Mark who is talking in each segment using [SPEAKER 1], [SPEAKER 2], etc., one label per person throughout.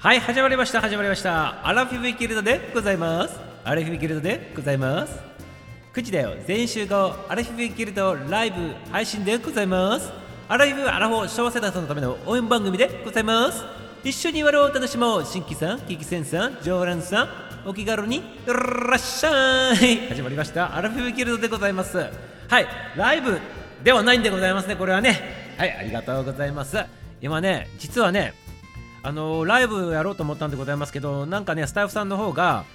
[SPEAKER 1] はい始まりました始まりました。アラフィフギルドでございます。アラフィフギルドでございます。9時だよ。全集合アラフィフギルドライブ配信でございます。アラフィフアラフォー昭和世代さんのための応援番組でございます。一緒に笑おう楽しもう新規さんキキセンさん常連さんお気軽にいらっしゃい。始まりました。アラフィフギルドでございます。はいライブではないんでございますねこれはね。はいありがとうございます。今ね実はねあのライブやろうと思ったんでございますけどなんかねスタッフさんの方が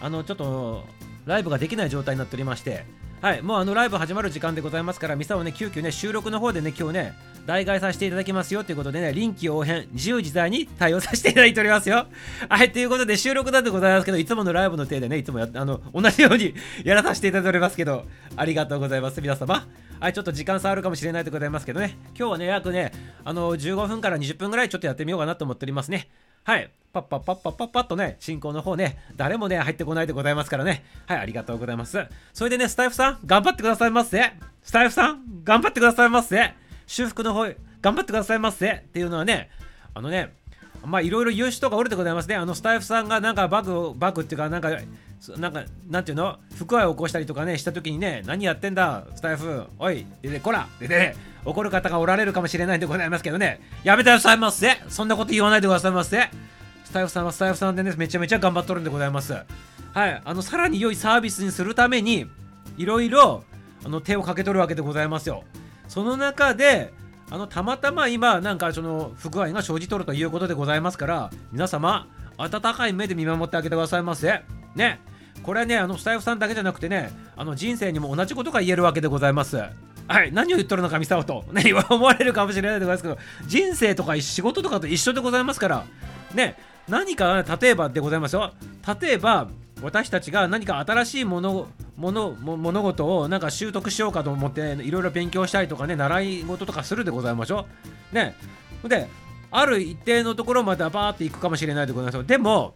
[SPEAKER 1] あのちょっとライブができない状態になっておりましてはいもうあのライブ始まる時間でございますからミサをね急遽ね収録の方でね今日ね代替させていただきますよということでね臨機応変自由自在に対応させていただいておりますよ。はいということで収録なんでございますけどいつものライブの手でねいつもやあの同じようにやらさせていただいておりますけどありがとうございます皆様。はい、ちょっと時間差あるかもしれないでございますけどね、今日はね、約ね、あの、15分から20分ぐらいちょっとやってみようかなと思っておりますね。はい、パッパッパッパッパッパッとね、進行の方ね、誰もね、入ってこないでございますからね。はい、ありがとうございます。それでね、スタイフさん、頑張ってくださいませ。スタイフさん、頑張ってくださいませ。修復の方、頑張ってくださいませ。っていうのはね、あのね、まあいろいろ言う人がおるでございますね。あのスタイフさんがなんかバグ、バグっていうか、なんか、なんか、なんていうの？不具合を起こしたりとかね、した時にね、何やってんだ、スタイフ、おい、でで、こら。でね、怒る方がおられるかもしれないんでございますけどね、やめてくださいませ。そんなこと言わないでくださいませ。スタイフさんはスタイフさんでね、めちゃめちゃ頑張っとるんでございます。はい、あの、さらに良いサービスにするために、いろいろ、あの、手をかけとるわけでございますよ。その中で、あのたまたま今なんかその不具合が生じとるということでございますから皆様温かい目で見守ってあげてくださいませ。ね。これはねあのスタイフさんだけじゃなくてねあの人生にも同じことが言えるわけでございます。はい何を言っとるのかミサオと。ね思われるかもしれないでございますけど人生とか仕事とかと一緒でございますからね何か例えばでございますよ。例えば私たちが何か新しいもの物事をなんか習得しようかと思っていろいろ勉強したりとかね習い事とかするでございましょうね。である一定のところまではバーっていくかもしれないでございますでも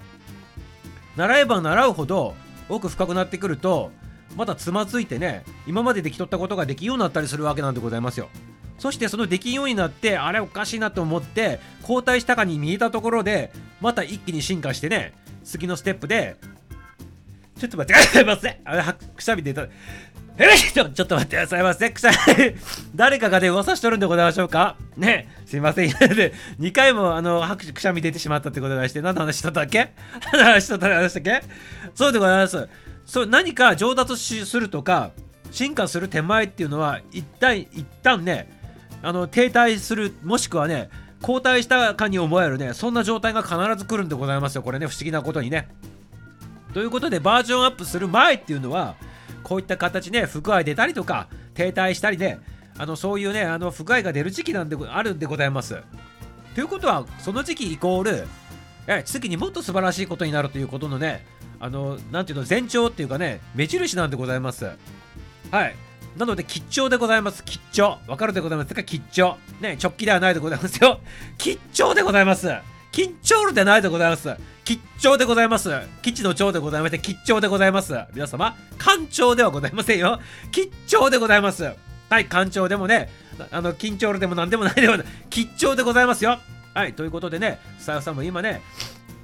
[SPEAKER 1] 習えば習うほど奥深くなってくるとまたつまずいてね今までできとったことができようになったりするわけなんでございますよそしてそのできようになってあれおかしいなと思って交代したかに見えたところでまた一気に進化してね次のステップでちょっと待ってくださいませ。あれ、くしゃみ出た。えちょちょっと待ってくださいませ。くしゃみ、誰かがね、噂しとるんでございましょうか？ね、すいません。で、2回も、あの、拍手、くしゃみ出てしまったってことでして、何の話しとったっけ？何 の話しとった話だっけ？そうでございます。そう、何か上達するとか、進化する手前っていうのは、一旦、一旦ね、あの、停滞する、もしくはね、後退したかに思えるね、そんな状態が必ず来るんでございますよ。これね、不思議なことにね。ということでバージョンアップする前っていうのはこういった形で不具合出たりとか停滞したりであのそういうねあの不具合が出る時期なんであるんでございます。ということはその時期イコールえ次にもっと素晴らしいことになるということのねあのなんていうの前兆っていうかね目印なんでございます。はいなので、吉兆でございます。吉兆。わかるでございますか？吉兆。ね、直帰ではないでございますよ。吉兆でございます。緊張でないでございます。吉兆でございます。基地の長でございまして、吉兆でございます。皆様、官庁ではございませんよ。吉兆でございます。はい、官庁でもね、あの、緊張でも何でもないでもない、吉兆でございますよ。はい、ということでね、スタッフさんも今ね、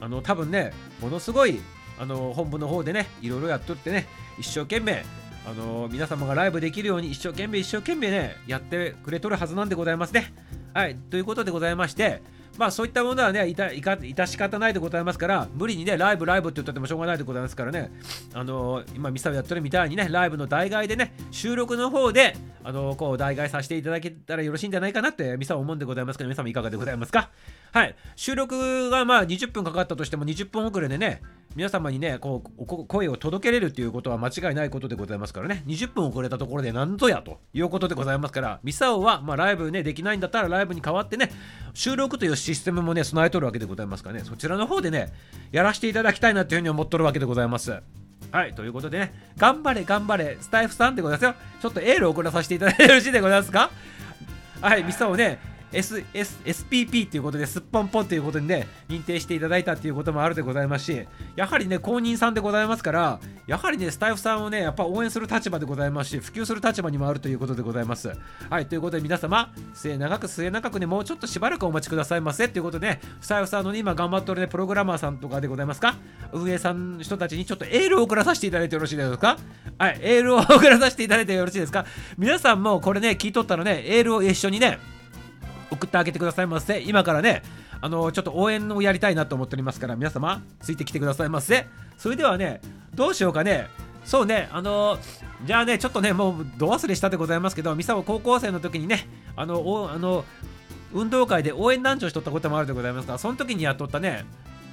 [SPEAKER 1] あの、多分ね、ものすごい、あの、本部の方でね、いろいろやっとってね、一生懸命、あの皆様がライブできるように一生懸命一生懸命ねやってくれとるはずなんでございますね。はい、ということでございまして、まあそういったものはね、いたいか致し方ないでございますから、無理にね、ライブ、ライブって言ったってもしょうがないでございますからね、あのー、今、ミサをやってるみたいにね、ライブの代替でね、収録の方で、あのー、こう、代替させていただけたらよろしいんじゃないかなって、ミサは思うんでございますけど、皆様いかがでございますか？はい、収録がまあ20分かかったとしても20分遅れでね、皆様にね、こう、声を届けれるということは間違いないことでございますからね、20分遅れたところで何ぞやということでございますから、ミサオは、まあ、ライブね、できないんだったらライブに代わってね、収録というシステムもね、備えとるわけでございますからね、そちらの方でね、やらせていただきたいなというふうに思っとるわけでございます。はい、ということでね、頑張れ頑張れ、スタイフさんでございますよ。ちょっとエールを送らさせていただいてよろしいでございますか？はい、ミサオね、S S SPP ということですっぽんぽんということにね認定していただいたということもあるでございますしやはりね公認さんでございますからやはりねスタイフさんをねやっぱ応援する立場でございますし普及する立場にもあるということでございます。はいということで皆様末永く末永くねもうちょっとしばらくお待ちくださいませということで、ね、スタイフさんの、ね、今頑張ってるねプログラマーさんとかでございますか？運営さんの人たちにちょっとエールを送らさせていただいてよろしいですか？はいエールを送らさせていただいてよろしいですか？皆さんもこれね聞いとったらねエールを一緒にね送ってあげてくださいませ今からねあのちょっと応援をやりたいなと思っておりますから皆様ついてきてくださいませそれではねどうしようかねそうねあのじゃあねちょっとねもうど忘れしたでございますけどミサオ高校生の時にねあのおあの運動会で応援団長しとったこともあるでございますがその時にやっとったね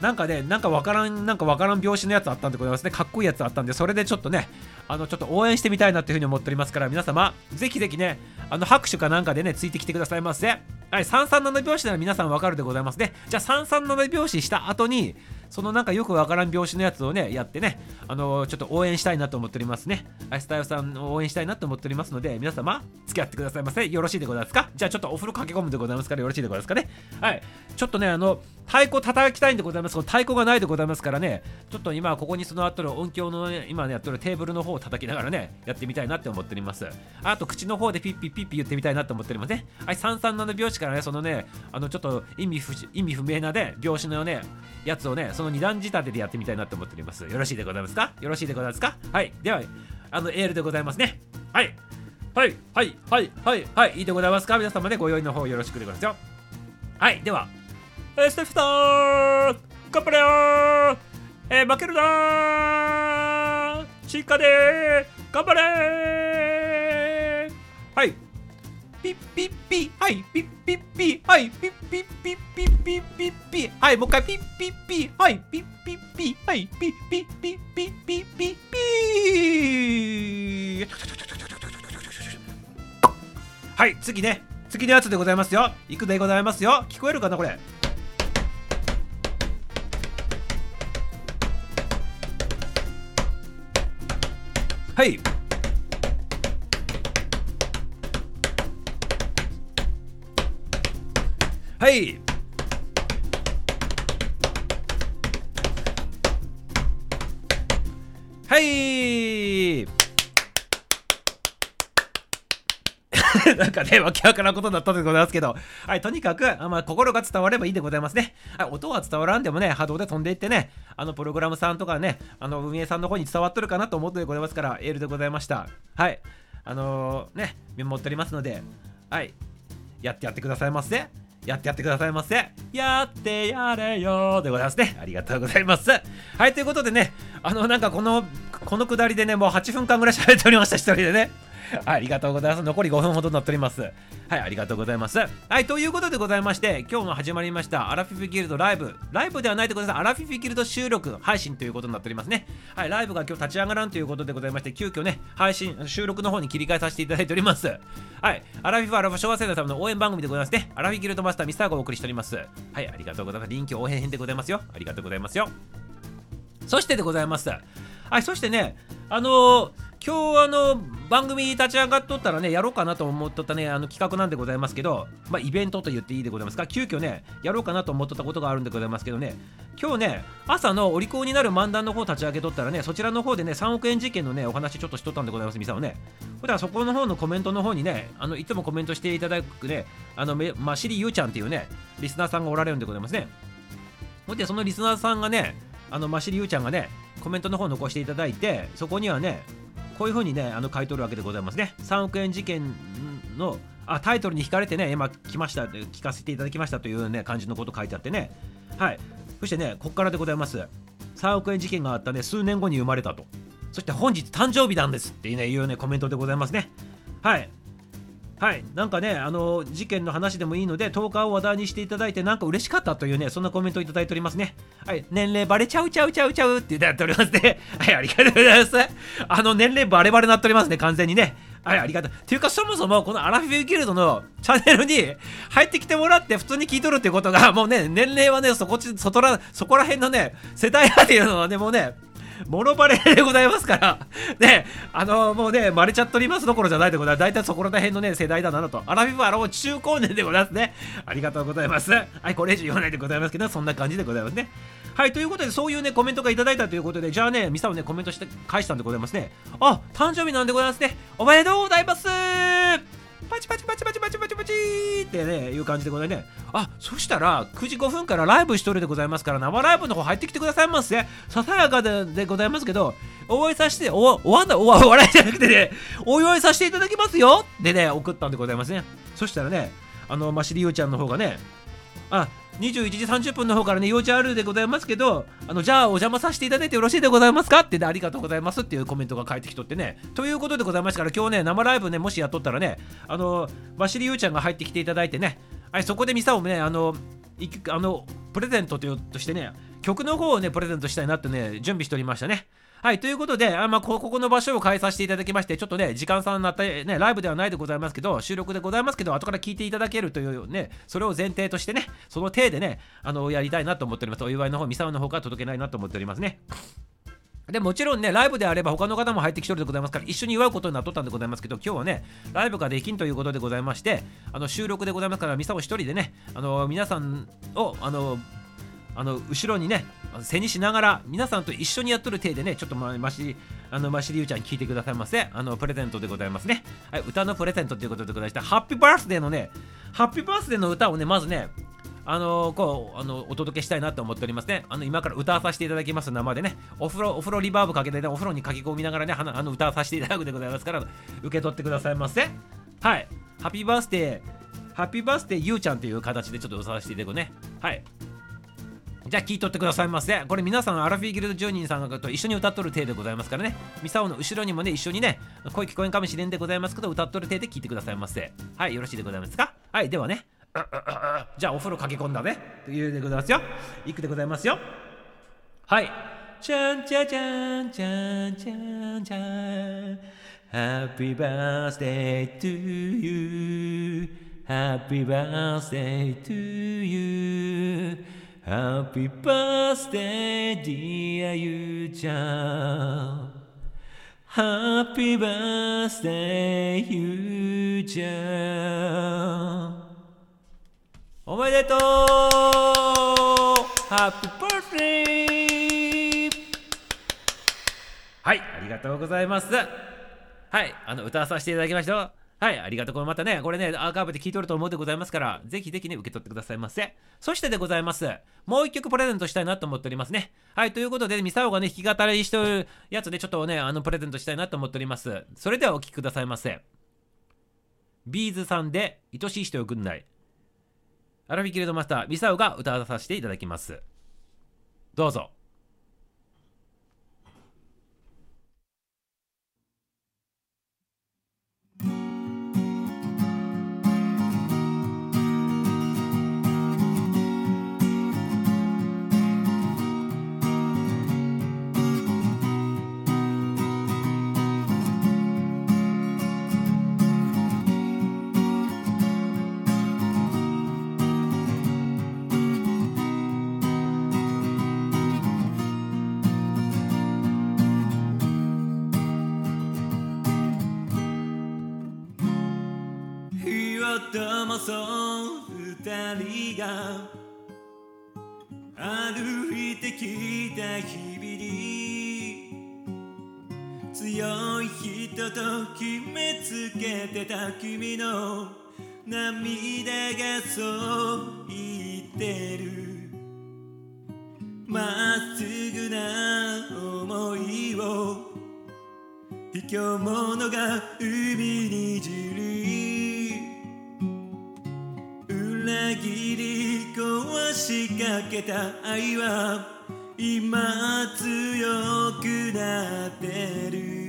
[SPEAKER 1] なんかね、なんかわからん、なんかわからん拍子のやつあったんでございますね。かっこいいやつあったんで、それでちょっとね、あの、ちょっと応援してみたいなっていうふうに思っておりますから、皆様、ぜひぜひね、あの、拍手かなんかでね、ついてきてくださいませ。はい、337拍子なら皆さんわかるでございますね。じゃあ、337拍子した後に、そのなんかよくわからん拍子のやつをね、やってね、あの、ちょっと応援したいなと思っておりますね。アイスタイルさんを応援したいなと思っておりますので、皆様、付き合ってくださいませ。よろしいでございますか？じゃあちょっとお風呂駆け込むでございますから、よろしいでございますかね。はい。ちょっとね、あの、太鼓叩きたいんでございます。この太鼓がないでございますからね、ちょっと今、ここにその後の音響の、ね、今ね、やってるテーブルの方を叩きながらね、やってみたいなって思っております。あと、口の方でピッピッピッピ言ってみたいなと思っておりますね。はい、337拍子からね、そのね、あの、ちょっと意味不意味不明なね、拍子のね、やつをね、その二段仕立てでやってみたいなと思っております。よろしいでございますか？よろしいでございますか？はい。では、あの、エールでございますね。はい。はい、はい、はい、はい、はい、いいでございますか？皆様ね、ご用意の方よろしくでございますよ。はい、では、えー、ステフさん頑張れよえー、負けるなー。チカでー。頑張れー。はい。ピッピッピはいピッピッピはいピッピッピッピッピッピッピはいもう一回ピッピッピはいピッピッピはいピッピッピッピッピッピッピはい次ね次のやつでございますよいくでございますよ聞こえるかなこれはいはいはい なんかね、わけわからんことだったでございますけど、はい、とにかく、あまあ、心が伝わればいいでございますね。はい、音は伝わらんでもね、波動で飛んでいってね、あの、プログラムさんとかね、あの、運営さんの方に伝わっとるかなと思ってございますから、エールでございました。はい、あのー、ね、見守っておりますので、はい、やってやってくださいませ。やってやってくださいませ。やってやれよでございますね。ありがとうございます。はい、ということでね、あの、なんかこの、このくだりでね、もう8分間ぐらい喋っておりました、一人でね。ありがとうございます。残り5分ほどになっております。はい、ありがとうございます。はい、ということでございまして、今日も始まりました、アラフィフギルドライブ。ライブではないでござい。アラフィフギルド収録配信ということになっておりますね。はい、ライブが今日立ち上がらんということでございまして、急遽ね、配信、収録の方に切り替えさせていただいております。はい、アラフィフアラフォ小学生のための応援番組でございますね。アラフィフギルドマスターミスターがお送りしております。はい、ありがとうございます。臨機応変編でございますよ。ありがとうございますよ。そしてでございます。はい、そしてね、あの、今日あの番組立ち上がっとったらねやろうかなと思っとったねあの企画なんでございますけどまあイベントと言っていいでございますか。急遽ねやろうかなと思っとったことがあるんでございますけどね。今日ね朝のお利口になる漫談の方立ち上げとったらねそちらの方でね3億円事件のねお話ちょっとしとったんでございますみさんね。だからそこの方のコメントの方にねあのいつもコメントしていただくねあのましりゆうちゃんっていうねリスナーさんがおられるんでございますね。ほんでそのリスナーさんがねあのましりゆうちゃんがねコメントの方残していただいてそこにはねこういうふうにねあの書いとるわけでございますね。3億円事件のあタイトルに惹かれてね今来ました聞かせていただきましたというね感じのこと書いてあってね。はい。そしてねここからでございます。3億円事件があったね数年後に生まれたと。そして本日誕生日なんですっていうねいうねコメントでございますね。はい。はい、なんかね、あの事件の話でもいいので、10日を話題にしていただいて、なんか嬉しかったというね、そんなコメントをいただいておりますね。はい、年齢バレちゃうちゃうちゃうちゃうっていただいておりますね。はい、ありがとうございます。あの、年齢バレバレなっておりますね、完全にね。はい、ありがとう。っていうか、そもそも、このアラフィフギルドのチャンネルに 入ってきてもらって、普通に聞いとるっていうことが、もうね、年齢はね、そこち、そら、そこら辺のね、世代派っていうのはね、もうね、モノバレでございますから、ね、あのもうね、まれちゃっておりますどころじゃないでございます。大体そこら辺のね、世代だなと。アラフィフはあの中高年でございますね。ありがとうございます。はい、これ以上言わないでございますけど、そんな感じでございますね。はい、ということで、そういうね、コメントがいただいたということで、じゃあね、ミサをね、コメントして返したんでございますね。あ、誕生日なんでございますね。おめでとうございますパチパチパチパチパチパチパチってね、いう感じでございね。あ、そしたら、9時5分からライブ一人でございますから、生ライブの方入ってきてくださいませ。ささやかででございますけど、お会いさせて、お、おわんだ、お笑いじゃなくてね、お祝いさせていただきますよでね、送ったんでございますね。そしたらね、あの、ましりゆうちゃんの方がね、あ、21時30分の方からね、幼稚あるでございますけど、あの、じゃあお邪魔させていただいてよろしいでございますか？ってね、ありがとうございますっていうコメントが返ってきとってね。ということでございましたから、今日ね、生ライブね、もしやっとったらね、あの、バシリユーちゃんが入ってきていただいてね、はい、そこでミサをね、あの、あのプレゼントとしてね、曲の方をね、プレゼントしたいなってね、準備しておりましたね。はい、ということで、あまあ、ここの場所を変えさせていただきまして、ちょっとね、時間差になったね、ライブではないでございますけど、収録でございますけど、後から聞いていただけるというね、それを前提としてね、その体でね、あの、やりたいなと思っております。お祝いの方、ミサワの方から届けないなと思っておりますね。でもちろんね、ライブであれば他の方も入ってきてるでございますから、一緒に祝うことになっとったんでございますけど、今日はね、ライブができんということでございまして、あの収録でございますから、ミサオ一人でね、あの皆さんを、あのあの後ろにね背にしながら皆さんと一緒にやっとる体でねちょっとましあのましりゆうちゃん聞いてくださいませあのプレゼントでございますねはい歌のプレゼントということでございましてハッピーバースデーのねハッピーバースデーの歌をねまずねあのー、こうあのお届けしたいなと思っておりますね。あの今から歌わさせていただきます生でね、お風呂お風呂リバーブかけて、ね、お風呂に書き込みながらね、あの歌わさせていただくでございますから、受け取ってくださいませ。はい、ハッピーバースデー、ハッピーバースデーゆうちゃんという形でちょっと歌わせていただくね。はい。じゃあ聞いとってくださいませ。これ皆さんアラフィーギルド10人さんと一緒に歌っとる体でございますからね。ミサオの後ろにもね、一緒にね、声聞こえんかもしれんでございますけど、歌っとる体で聞いてくださいませ。はい、よろしいでございますか？はい、ではね。じゃあお風呂駆け込んだね。というでございますよ。いくでございますよ。はい。ちゃんちゃちゃんちゃんちゃんちゃん。Happy birthday to you. Happy birthday to you. Happy birthday, dear ゆうちゃん Happy birthday, ゆうちゃんおめでとう Happy birthday! はい、ありがとうございます。はい、あの歌わさせていただきました。はい、ありがとう。これまたね、これね、アーカイブで聞いとると思うでございますから、ぜひぜひね、受け取ってくださいませ。そしてでございます。もう一曲プレゼントしたいなと思っておりますね。はい、ということで、ミサオがね、弾き語りしてるやつで、ちょっとね、あの、プレゼントしたいなと思っております。それではお聴きくださいませ。ビーズさんで、愛しい人よくんない。アラフィキルドマスター、ミサオが歌わさせていただきます。どうぞ。ともそう二人が歩いてきた日々に強い人と決めつけてた君の涙がそう言ってる。まっすぐな思いを卑怯者が海にじり裏切り壊しかけた愛は今強くなってる。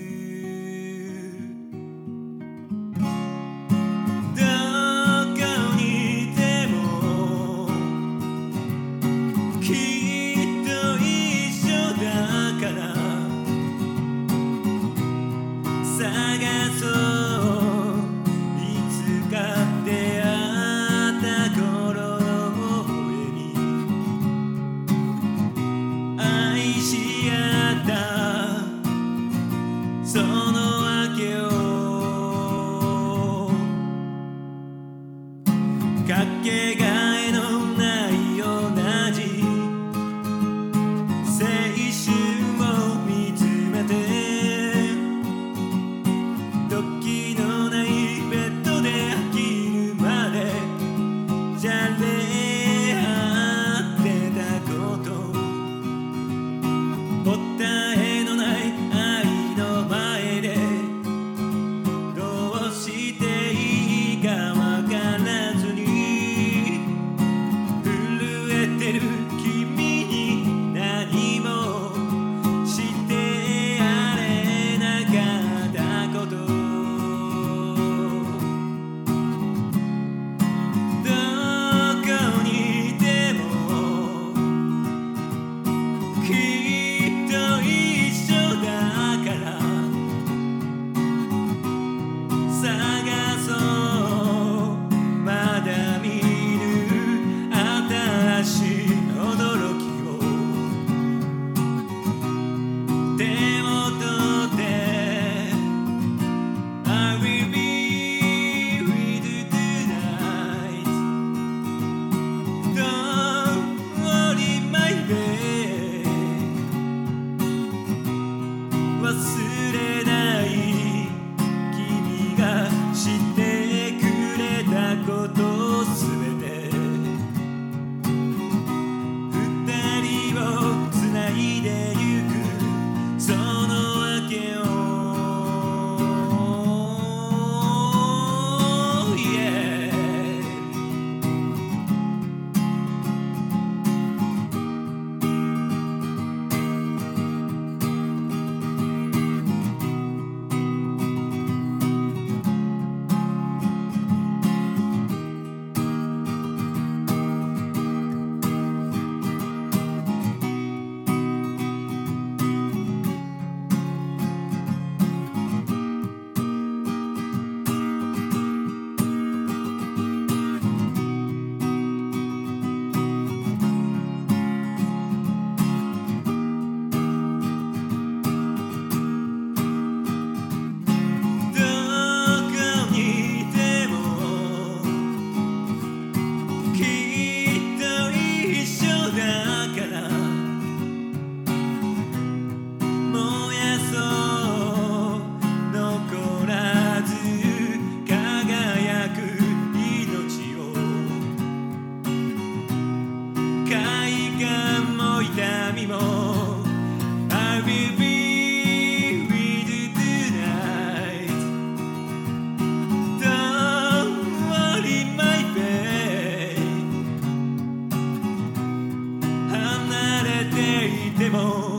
[SPEAKER 1] てい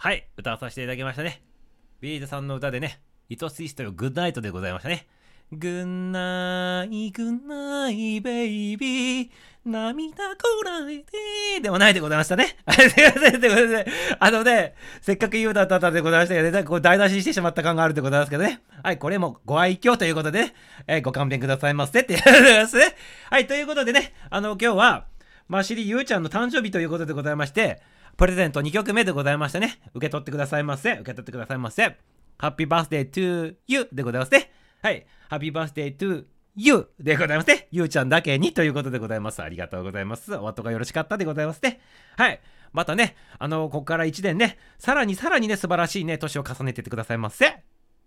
[SPEAKER 1] はい、歌わさせていただきましたね。 B'z さんの歌でね、愛しい人よ、 Good Night でございましたね。 Good night, good night, baby、涙こらえて、でもないでございましたね。あれ、すいません、でごめん。あのね、せっかくいい歌だったでございましたけどね、なんかこう台無しにしてしまった感があるでございますけどね。はい、これもご愛嬌ということでね、えーご勘弁くださいませって言われますね。はい、ということでね、あの、今日は、マシリゆうちゃんの誕生日ということでございまして、プレゼント2曲目でございましたね。受け取ってくださいませ。受け取ってくださいませ。ハッピーバースデー to you でございますね。はい。ハッピーバースデー to you でございますね。ゆうちゃんだけにということでございます。ありがとうございます。お後がよろしかったでございますね。はい。またね、あの、ここから1年ね、さらにさらにね、素晴らしいね、年を重ねててくださいませ。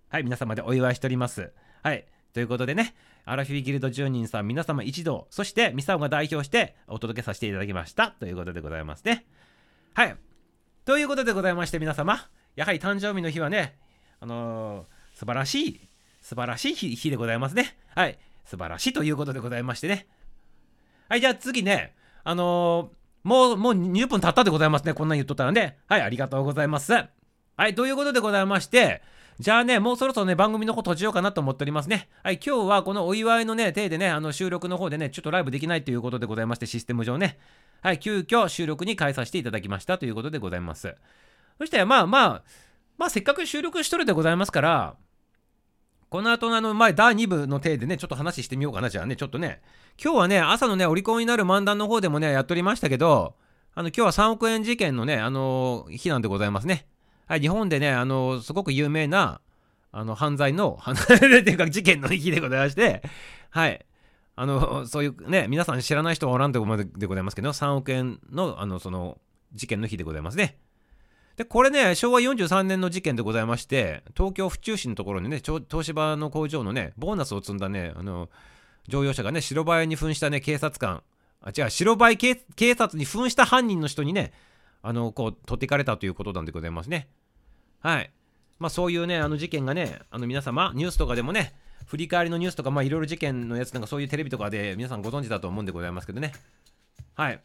[SPEAKER 1] はい。皆様でお祝いしております。はい。ということでね、アラフィフギルド10人さん、皆様一同、そしてミサオが代表してお届けさせていただきました。ということでございますね。はい。ということでございまして、皆様、やはり誕生日の日はね、あのー素晴らしい、素晴らしい日でございますね。はい。素晴らしいということでございましてね。はい、じゃあ次ね、あのーもう、もう20分経ったでございますね。こんなん言っとったらね。はい、ありがとうございます。はい、ということでございまして、じゃあね、もうそろそろね、番組の方閉じようかなと思っておりますね。はい、今日はこのお祝いのね、体でね、あの収録の方でね、ちょっとライブできないということでございまして、システム上ね。はい、急遽収録に変えさせていただきましたということでございます。そして、まあまあ、まあせっかく収録しとるでございますから、この後のあの前第2部の体でね、ちょっと話してみようかな、じゃあね、ちょっとね。今日はね、朝のね、お利口になる漫談の方でもね、やっておりましたけど、あの、今日は3億円事件のね、あの日なんでございますね。はい、日本でね、あのすごく有名な、あの、犯罪の、離れるっていうか事件の日でございまして、はい。あの、そういうね、皆さん知らない人はおらんということでございますけど、3億円の、あの、その、事件の日でございますね。で、これね、昭和43年の事件でございまして、東京府中市のところにね、東芝の工場のね、ボーナスを積んだね、あの、乗用車がね、白バイに扮したね、警察官、あ、違う、白バイ警察に扮した犯人の人にね、あの、こう、取っていかれたということなんでございますね。はい。まあそういうね、あの事件がね、あの皆様、ニュースとかでもね、振り返りのニュースとか、まあいろいろ事件のやつなんかそういうテレビとかで皆さんご存知だと思うんでございますけどね。はい。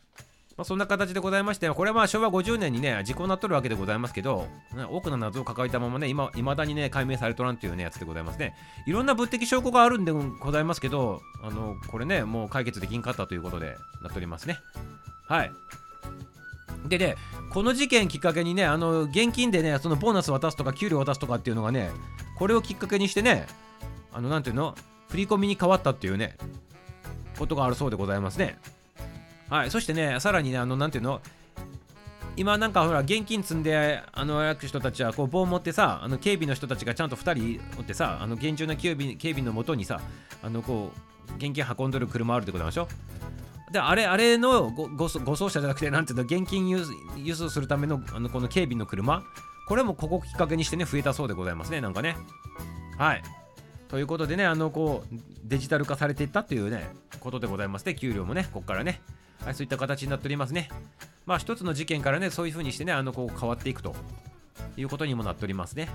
[SPEAKER 1] まあ、そんな形でございまして、これはまあ昭和50年にね、時効になっとるわけでございますけど、多くの謎を抱えたままね、今、未だにね、解明されとらんっていうね、やつでございますね。いろんな物的証拠があるんでございますけど、あの、これね、もう解決できんかったということでなっておりますね。はい。でね、この事件きっかけにね、あの現金でね、そのボーナス渡すとか、給料渡すとかっていうのがね、これをきっかけにしてね、あの、なんていうの、振り込みに変わったっていうね、ことがあるそうでございますね。はい、そしてね、さらにね、あの、なんていうの、今なんかほら現金積んであの歩く人たちはこう棒持ってさあの警備の人たちがちゃんと2人おってさあの厳重な警備警備のもとにさあのこう現金運んでる車あるってことなんでしょであれあれの護送車じゃなくてなんていうの現金輸送するためのあのこの警備の車？これもここきっかけにしてね増えたそうでございますねなんかね。はい。ということでねあのこうデジタル化されていったというねことでございますね給料もねここからね。はいそういった形になっておりますね。まあ一つの事件からねそういう風にしてねあのこう変わっていくということにもなっておりますね。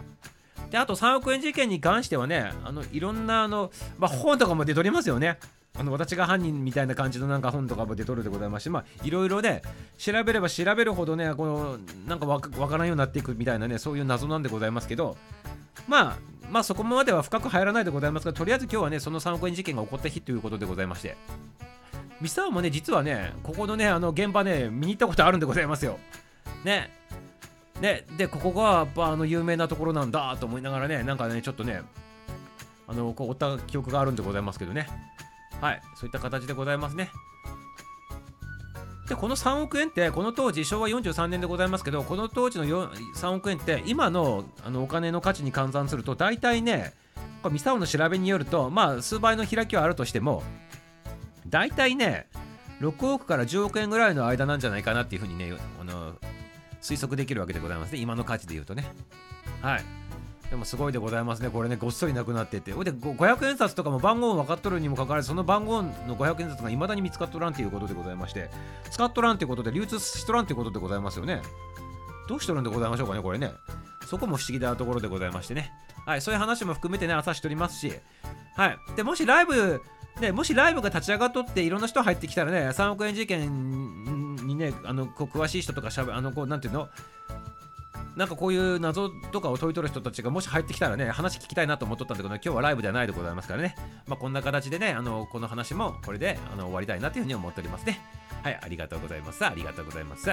[SPEAKER 1] であと3億円事件に関してはねあのいろんなあの、まあ、本とかも出ておりますよねあの私が犯人みたいな感じのなんか本とかも出とるでございまして、まあ、いろいろね、調べれば調べるほどね、この、なんかわからんようになっていくみたいなね、そういう謎なんでございますけど、まあ、まあそこまでは深く入らないでございますが、とりあえず今日はね、その3億円事件が起こった日ということでございまして、ミサオもね、実はね、ここのね、あの現場ね、見に行ったことあるんでございますよ。ね。ね、で、ここがやっぱあの有名なところなんだと思いながらね、なんかね、ちょっとね、あの、こう、追った記憶があるんでございますけどね。はい、そういった形でございますね。で、この3億円って、この当時、昭和43年でございますけど、この当時の3億円って、今のあのお金の価値に換算すると、大体ね、これミサオの調べによると、まあ、数倍の開きはあるとしても、大体ね、6億から10億円ぐらいの間なんじゃないかなっていうふうにね、推測できるわけでございますね、今の価値で言うとね。はい。でもすごいでございますね。これね、ごっそりなくなってて。ほいで、500円札とかも番号分かっとるにもかかわらず、その番号の500円札がいまだに見つかっとらんということでございまして、使っとらんということで、流通しとらんということでございますよね。どうしとるんでございましょうかね、これね。そこも不思議なところでございましてね。はい、そういう話も含めてね、朝しとりますし、はい。で、もしライブ、ね、もしライブが立ち上がっとっていろんな人入ってきたらね、3億円事件にね、あのこう詳しい人とかしゃべ、あのこうなんていうの、なんかこういう謎とかを解いとる人たちがもし入ってきたらね、話聞きたいなと思っとったんだけど、今日はライブではないでございますからね。まあ、こんな形でね、あの、この話もこれであの終わりたいなというふうに思っておりますね。はい、ありがとうございます。ありがとうございます。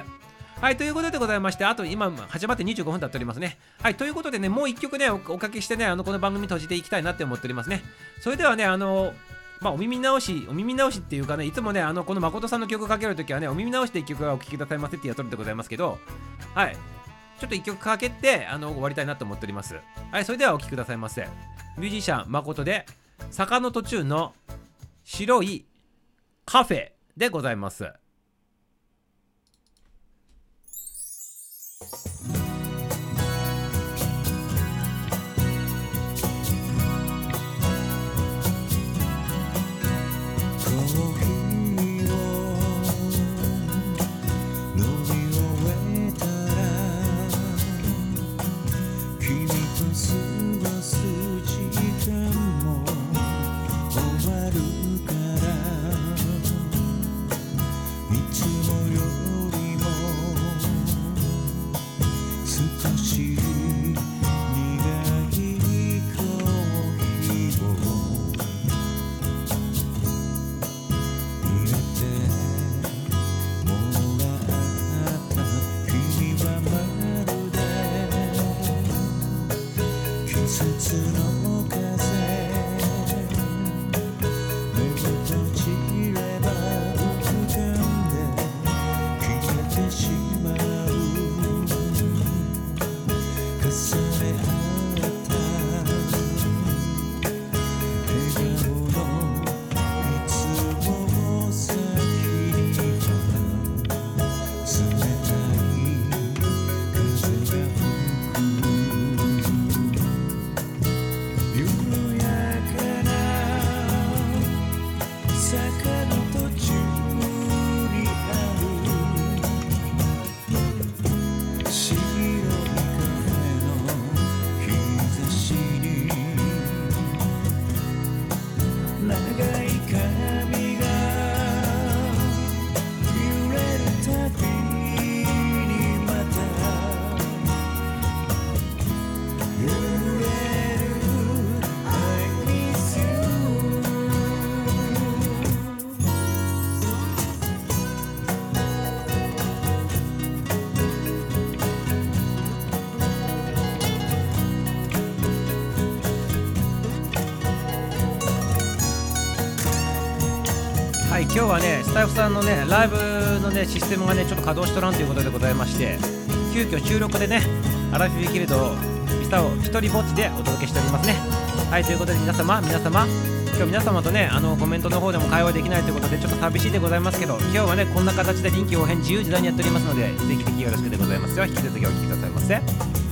[SPEAKER 1] はい、ということでございまして、あと今、始まって25分経っておりますね。はい、ということでね、もう1曲ねお、おかけしてね、あの、この番組閉じていきたいなって思っておりますね。それではね、あの、まあ、お耳直し、お耳直しっていうかね、いつもね、あの、この誠さんの曲かけるときはね、お耳直しで1曲はお聴きくださいませってやっとるでございますけど、はい、ちょっと一曲かけてあの終わりたいなと思っております。はい、それではお聴きくださいませ。ミュージシャン誠で坂の途中の白いカフェでございます。日はねスタイフさんのねライブのねシステムがねちょっと稼働しとらんということでございまして急遽収録でねアラフィビキルドミサを一人ぼっちでお届けしておりますね。はいということで皆様皆様今日皆様とねあのコメントの方でも会話できないということでちょっと寂しいでございますけど今日はねこんな形で臨機応変自由自在にやっておりますのでぜひぜひよろしくでございますよ。引き続きお聞きくださいませ。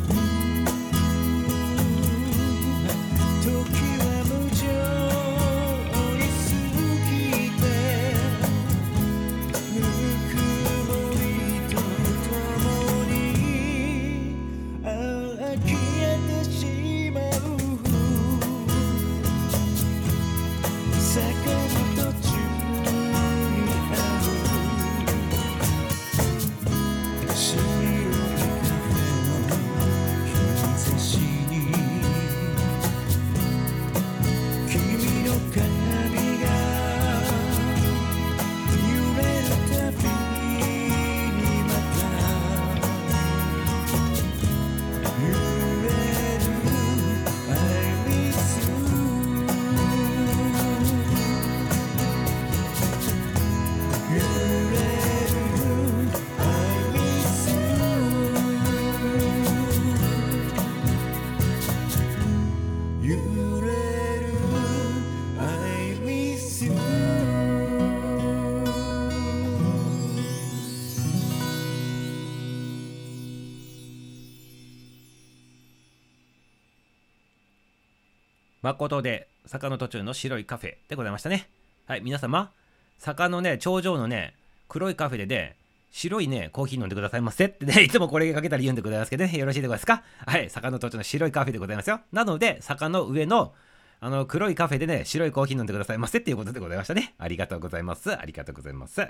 [SPEAKER 1] 誠で坂の途中の白いカフェでございましたね。はい、皆様、坂のね、頂上のね、黒いカフェでね、白いね、コーヒー飲んでくださいませってね、いつもこれかけたら言うんでございますけどね、よろしいでございますか？はい、坂の途中の白いカフェでございますよ。なので、坂の上の、あの、黒いカフェでね、白いコーヒー飲んでくださいませっていうことでございましたね。ありがとうございます。ありがとうございます。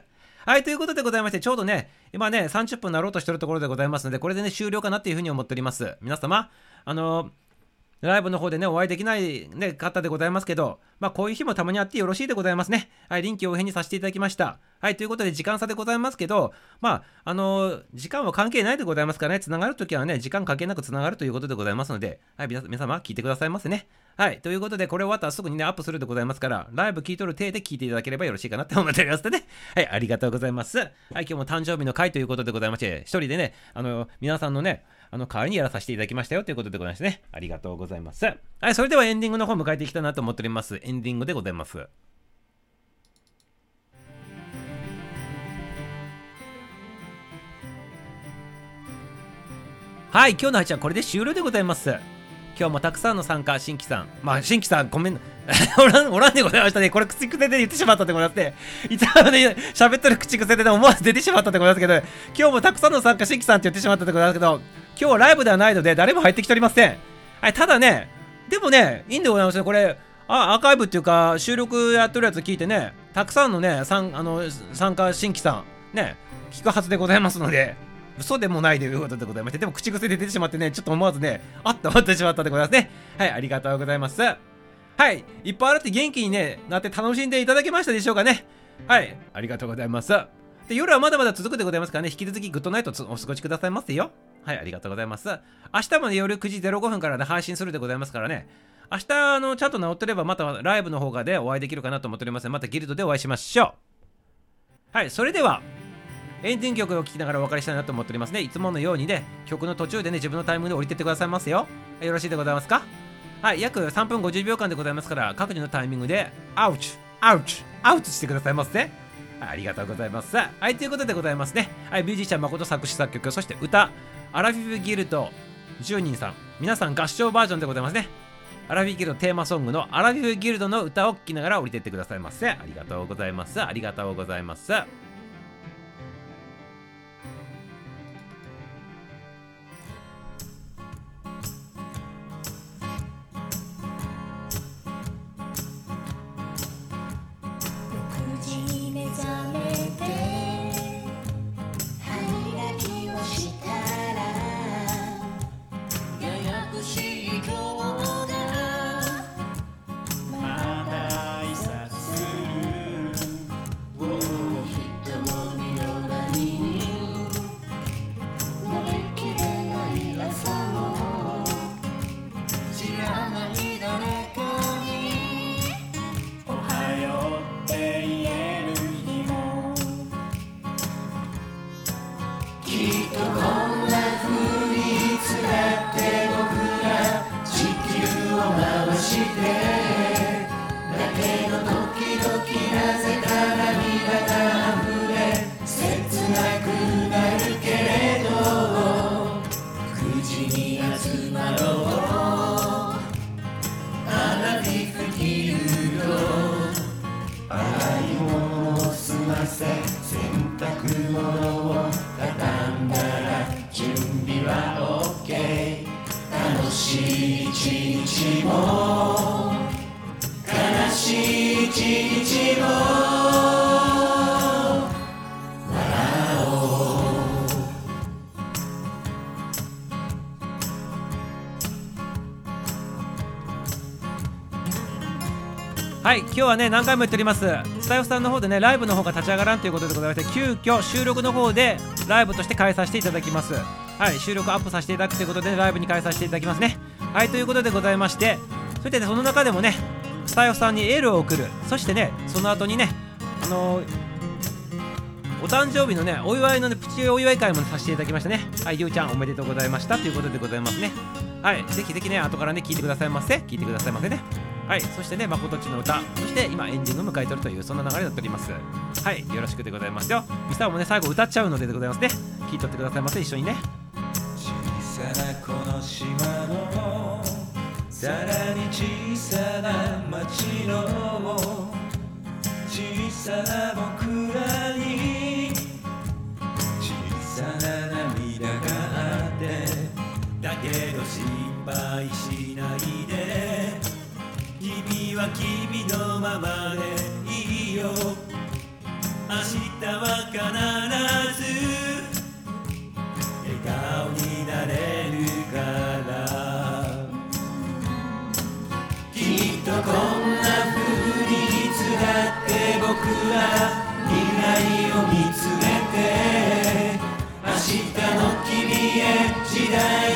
[SPEAKER 1] はい、ということでございまして、ちょうどね、今ね、30分なろうとしてるところでございますので、これでね、終了かなっていうふうに思っております。皆様、あのライブの方でね、お会いできない、ね、方でございますけど、まあ、こういう日もたまにあってよろしいでございますね。はい、臨機応変にさせていただきました。はい、ということで、時間差でございますけど、まあ、あのー時間は関係ないでございますからね、つながるときはね、時間関係なくつながるということでございますので、はい、皆皆様、聞いてくださいませね。はい、ということで、これ終わったらすぐにね、アップするでございますから、ライブ聞いとる体で聞いていただければよろしいかなって思っておりますのでね。はい、ありがとうございます。はい、今日も誕生日の会ということでございまして、一人でね、あの皆さんのね、あの代わりにやらさせていただきましたよということでございますね。ありがとうございます。はい、それではエンディングの方迎えていきたいなと思っております。エンディングでございます。はい、今日の配信はこれで終了でございます。今日もたくさんの参加、新規さん。まあ、新規さん、ごめん。おらん、おらんでございましたね。これ、口癖で言ってしまったでございますね。いつもね、喋ってる口癖で思わず出てしまったでございますけど、今日もたくさんの参加、新規さんって言ってしまったでございますけど、今日はライブではないので、誰も入ってきておりません。はい、ただね、でもね、いいんでございますよ。これ、あアーカイブっていうか、収録やってるやつ聞いてね、たくさんのね、参あの参加新規さん、ね、聞くはずでございますので、嘘でもないということでございまして、でも口癖で出てしまってね、ちょっと思わずね、あっと思ってしまったでございますね。はい、ありがとうございます。はい、いっぱいあるって元気に、ね、なって楽しんでいただけましたでしょうかね。はい、ありがとうございます。で夜はまだまだ続くでございますからね、引き続きグッドナイトお過ごしくださいませよ。はい、ありがとうございます。明日もね、夜9時05分から、ね、配信するでございますからね、明日あのちゃんと治ってれば、またライブの方がでお会いできるかなと思っております、またギルドでお会いしましょう。はい、それでは、エンディング曲を聴きながらお別れしたいなと思っておりますね。いつものようにね曲の途中でね自分のタイミングで降りてってくださいますよ。よろしいでございますか？はい約3分50秒間でございますから各自のタイミングでアウチアウチアウチしてくださいませありがとうございます。はいということでございますね。はいミュージシャン誠作詞作曲そして歌。アラフィフギルド。10人さん。皆さん合唱バージョンでございますね。アラフィフギルドテーマソングのアラフィフギルドの歌を聴きながら降りてってくださいませ。ありがとうございます。ありがとうございます。
[SPEAKER 2] 今日は
[SPEAKER 1] ね何回も言っておりますスタイフさんの方でねライブの方が立ち上がらんということでございまして急遽収録の方でライブとして開催していただきますはい収録アップさせていただくということでライブに開催していただきますねはいということでございましてそしてねその中でもねスタイフさんにエールを送るそしてねその後にねあのーお誕生日のね、お祝いのね、プチお祝い会もさせていただきましたね。はい、ゆうちゃんおめでとうございましたということでございますね。はい、ぜひぜひね、後からね、聞いてくださいませ。聞いてくださいませね。はい、そしてね、まことちの歌、そして今エンディングを迎えてるという、そんな流れになっております。はい、よろしくでございますよ。ミサオもね、最後歌っちゃうのででございますね。聞いとってくださいませ、一緒にね。
[SPEAKER 3] 小さなこの島のさらに小さな町の小さな僕らに小さな涙があってだけど心配しないでは君のままでいいよ。明日は必ず笑顔になれるから。きっとこんな風にいつらって僕ら未来を見つめて。明日の君へ時代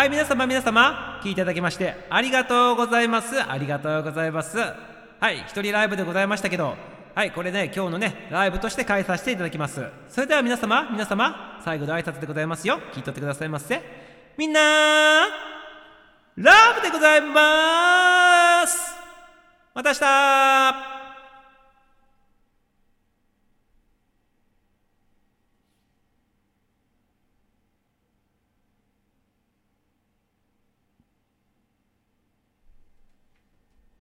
[SPEAKER 1] はい、皆様、皆様、聞いていただきまして、ありがとうございます。ありがとうございます。はい、一人ライブでございましたけど、はい、これね、今日のね、ライブとして開催していただきます。それでは皆様、皆様、最後の挨拶でございますよ。聞いとってくださいませ。みんなラブでございますまた明日